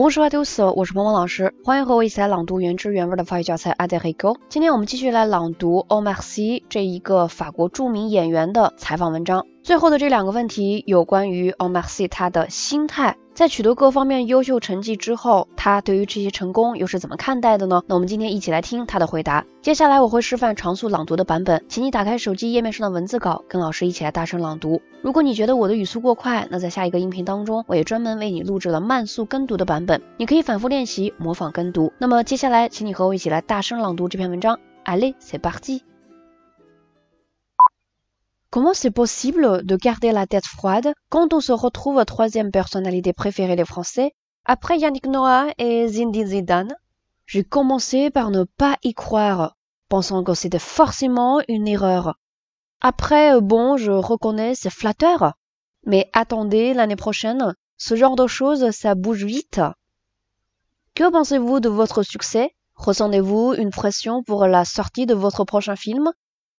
我是法丢老我是萌萌老师，欢迎和我一起来朗读原汁原味的法语教材《阿德黑候》。今天我们继续来朗读 o m a 尔·希这一个法国著名演员的采访文章。最后的这两个问题有关于 Omar C 他的心态，在取得各方面优秀成绩之后，他对于这些成功又是怎么看待的呢？那我们今天一起来听他的回答。接下来我会示范常速朗读的版本，请你打开手机页面上的文字稿，跟老师一起来大声朗读。如果你觉得我的语速过快，那在下一个音频当中，我也专门为你录制了慢速跟读的版本，你可以反复练习模仿跟读。那么接下来，请你和我一起来大声朗读这篇文章。Allez，c'est parti！Comment c'est possible de garder la tête froide quand on se retrouve à troisième personnalité préférée des Français après Yannick Noah et Zinedine Zidane J'ai commencé par ne pas y croire, pensant que c'était forcément une erreur. Après, euh, bon, je reconnais, c'est flatteur. Mais attendez l'année prochaine, ce genre de choses, ça bouge vite. Que pensez-vous de votre succès Ressentez-vous une pression pour la sortie de votre prochain film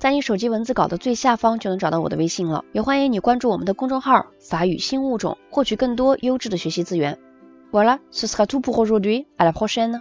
在你手机文字稿的最下方就能找到我的微信了，也欢迎你关注我们的公众号“法语新物种”，获取更多优质的学习资源。Voilà，ce sera tout pour aujourd'hui. À la prochaine.